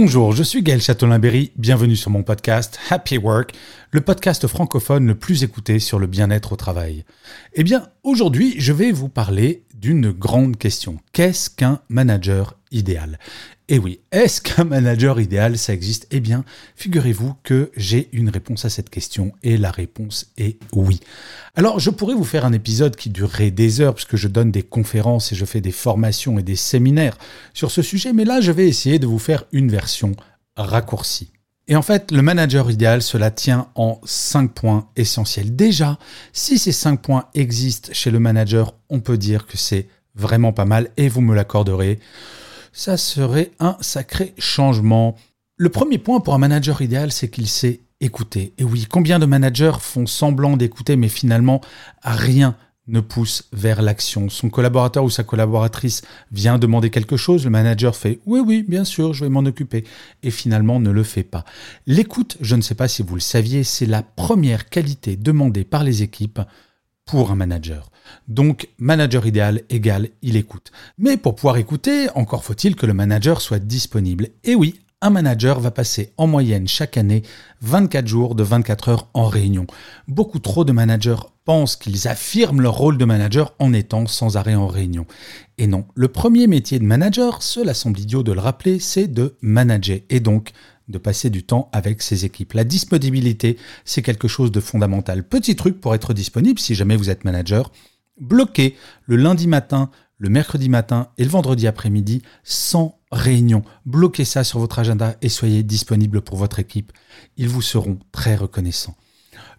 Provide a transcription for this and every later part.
Bonjour, je suis Gaël Châtelain-Berry, bienvenue sur mon podcast Happy Work, le podcast francophone le plus écouté sur le bien-être au travail. Eh bien, aujourd'hui, je vais vous parler d'une grande question. Qu'est-ce qu'un manager idéal? Et oui, est-ce qu'un manager idéal, ça existe? Eh bien, figurez-vous que j'ai une réponse à cette question et la réponse est oui. Alors, je pourrais vous faire un épisode qui durerait des heures puisque je donne des conférences et je fais des formations et des séminaires sur ce sujet, mais là, je vais essayer de vous faire une version raccourcie. Et en fait, le manager idéal, cela tient en cinq points essentiels. Déjà, si ces cinq points existent chez le manager, on peut dire que c'est vraiment pas mal et vous me l'accorderez. Ça serait un sacré changement. Le premier point pour un manager idéal, c'est qu'il sait écouter. Et oui, combien de managers font semblant d'écouter, mais finalement rien ne pousse vers l'action. Son collaborateur ou sa collaboratrice vient demander quelque chose, le manager fait oui, oui, bien sûr, je vais m'en occuper, et finalement ne le fait pas. L'écoute, je ne sais pas si vous le saviez, c'est la première qualité demandée par les équipes pour un manager. Donc, manager idéal égale il écoute. Mais pour pouvoir écouter, encore faut-il que le manager soit disponible. Et oui, un manager va passer en moyenne chaque année 24 jours de 24 heures en réunion. Beaucoup trop de managers pensent qu'ils affirment leur rôle de manager en étant sans arrêt en réunion. Et non, le premier métier de manager, cela semble idiot de le rappeler, c'est de manager et donc de passer du temps avec ses équipes. La disponibilité, c'est quelque chose de fondamental. Petit truc pour être disponible si jamais vous êtes manager, bloquez le lundi matin, le mercredi matin et le vendredi après-midi sans réunion. Bloquez ça sur votre agenda et soyez disponible pour votre équipe. Ils vous seront très reconnaissants.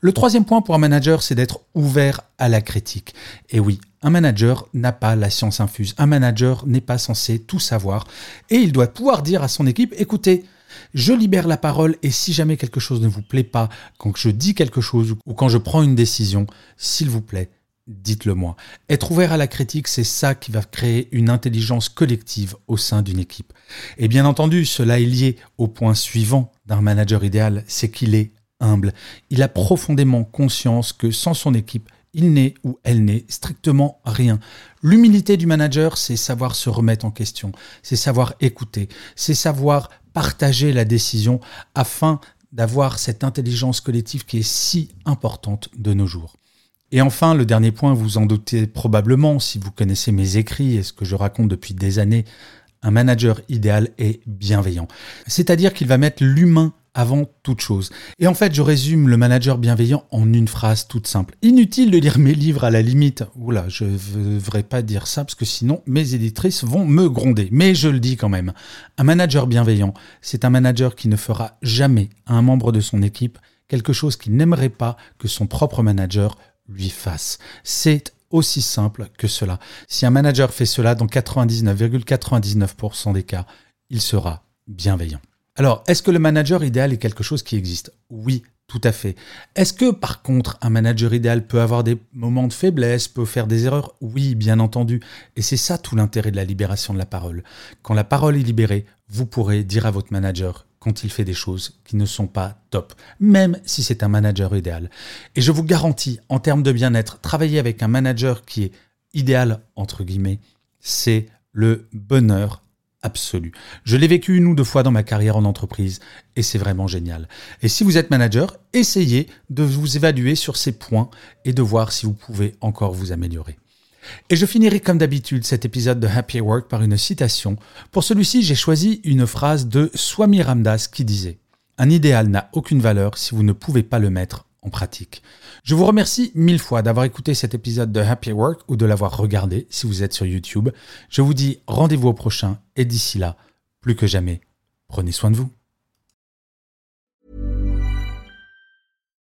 Le troisième point pour un manager, c'est d'être ouvert à la critique. Et oui, un manager n'a pas la science infuse. Un manager n'est pas censé tout savoir. Et il doit pouvoir dire à son équipe, écoutez, je libère la parole et si jamais quelque chose ne vous plaît pas, quand je dis quelque chose ou quand je prends une décision, s'il vous plaît, dites-le moi. Être ouvert à la critique, c'est ça qui va créer une intelligence collective au sein d'une équipe. Et bien entendu, cela est lié au point suivant d'un manager idéal, c'est qu'il est humble. Il a profondément conscience que sans son équipe, il n'est ou elle n'est strictement rien. L'humilité du manager, c'est savoir se remettre en question, c'est savoir écouter, c'est savoir partager la décision afin d'avoir cette intelligence collective qui est si importante de nos jours. Et enfin, le dernier point, vous en doutez probablement si vous connaissez mes écrits et ce que je raconte depuis des années, un manager idéal est bienveillant. C'est-à-dire qu'il va mettre l'humain avant toute chose. Et en fait, je résume le manager bienveillant en une phrase toute simple. Inutile de lire mes livres à la limite. Oula, je ne devrais pas dire ça parce que sinon mes éditrices vont me gronder. Mais je le dis quand même. Un manager bienveillant, c'est un manager qui ne fera jamais à un membre de son équipe quelque chose qu'il n'aimerait pas que son propre manager lui fasse. C'est aussi simple que cela. Si un manager fait cela dans 99,99% des cas, il sera bienveillant. Alors, est-ce que le manager idéal est quelque chose qui existe? Oui, tout à fait. Est-ce que par contre, un manager idéal peut avoir des moments de faiblesse, peut faire des erreurs? Oui, bien entendu. Et c'est ça tout l'intérêt de la libération de la parole. Quand la parole est libérée, vous pourrez dire à votre manager quand il fait des choses qui ne sont pas top, même si c'est un manager idéal. Et je vous garantis, en termes de bien-être, travailler avec un manager qui est idéal, entre guillemets, c'est le bonheur absolu. Je l'ai vécu une ou deux fois dans ma carrière en entreprise et c'est vraiment génial. Et si vous êtes manager, essayez de vous évaluer sur ces points et de voir si vous pouvez encore vous améliorer. Et je finirai comme d'habitude cet épisode de Happy Work par une citation. Pour celui-ci, j'ai choisi une phrase de Swami Ramdas qui disait Un idéal n'a aucune valeur si vous ne pouvez pas le mettre en pratique. Je vous remercie mille fois d'avoir écouté cet épisode de Happy Work ou de l'avoir regardé si vous êtes sur YouTube. Je vous dis rendez-vous au prochain et d'ici là, plus que jamais, prenez soin de vous.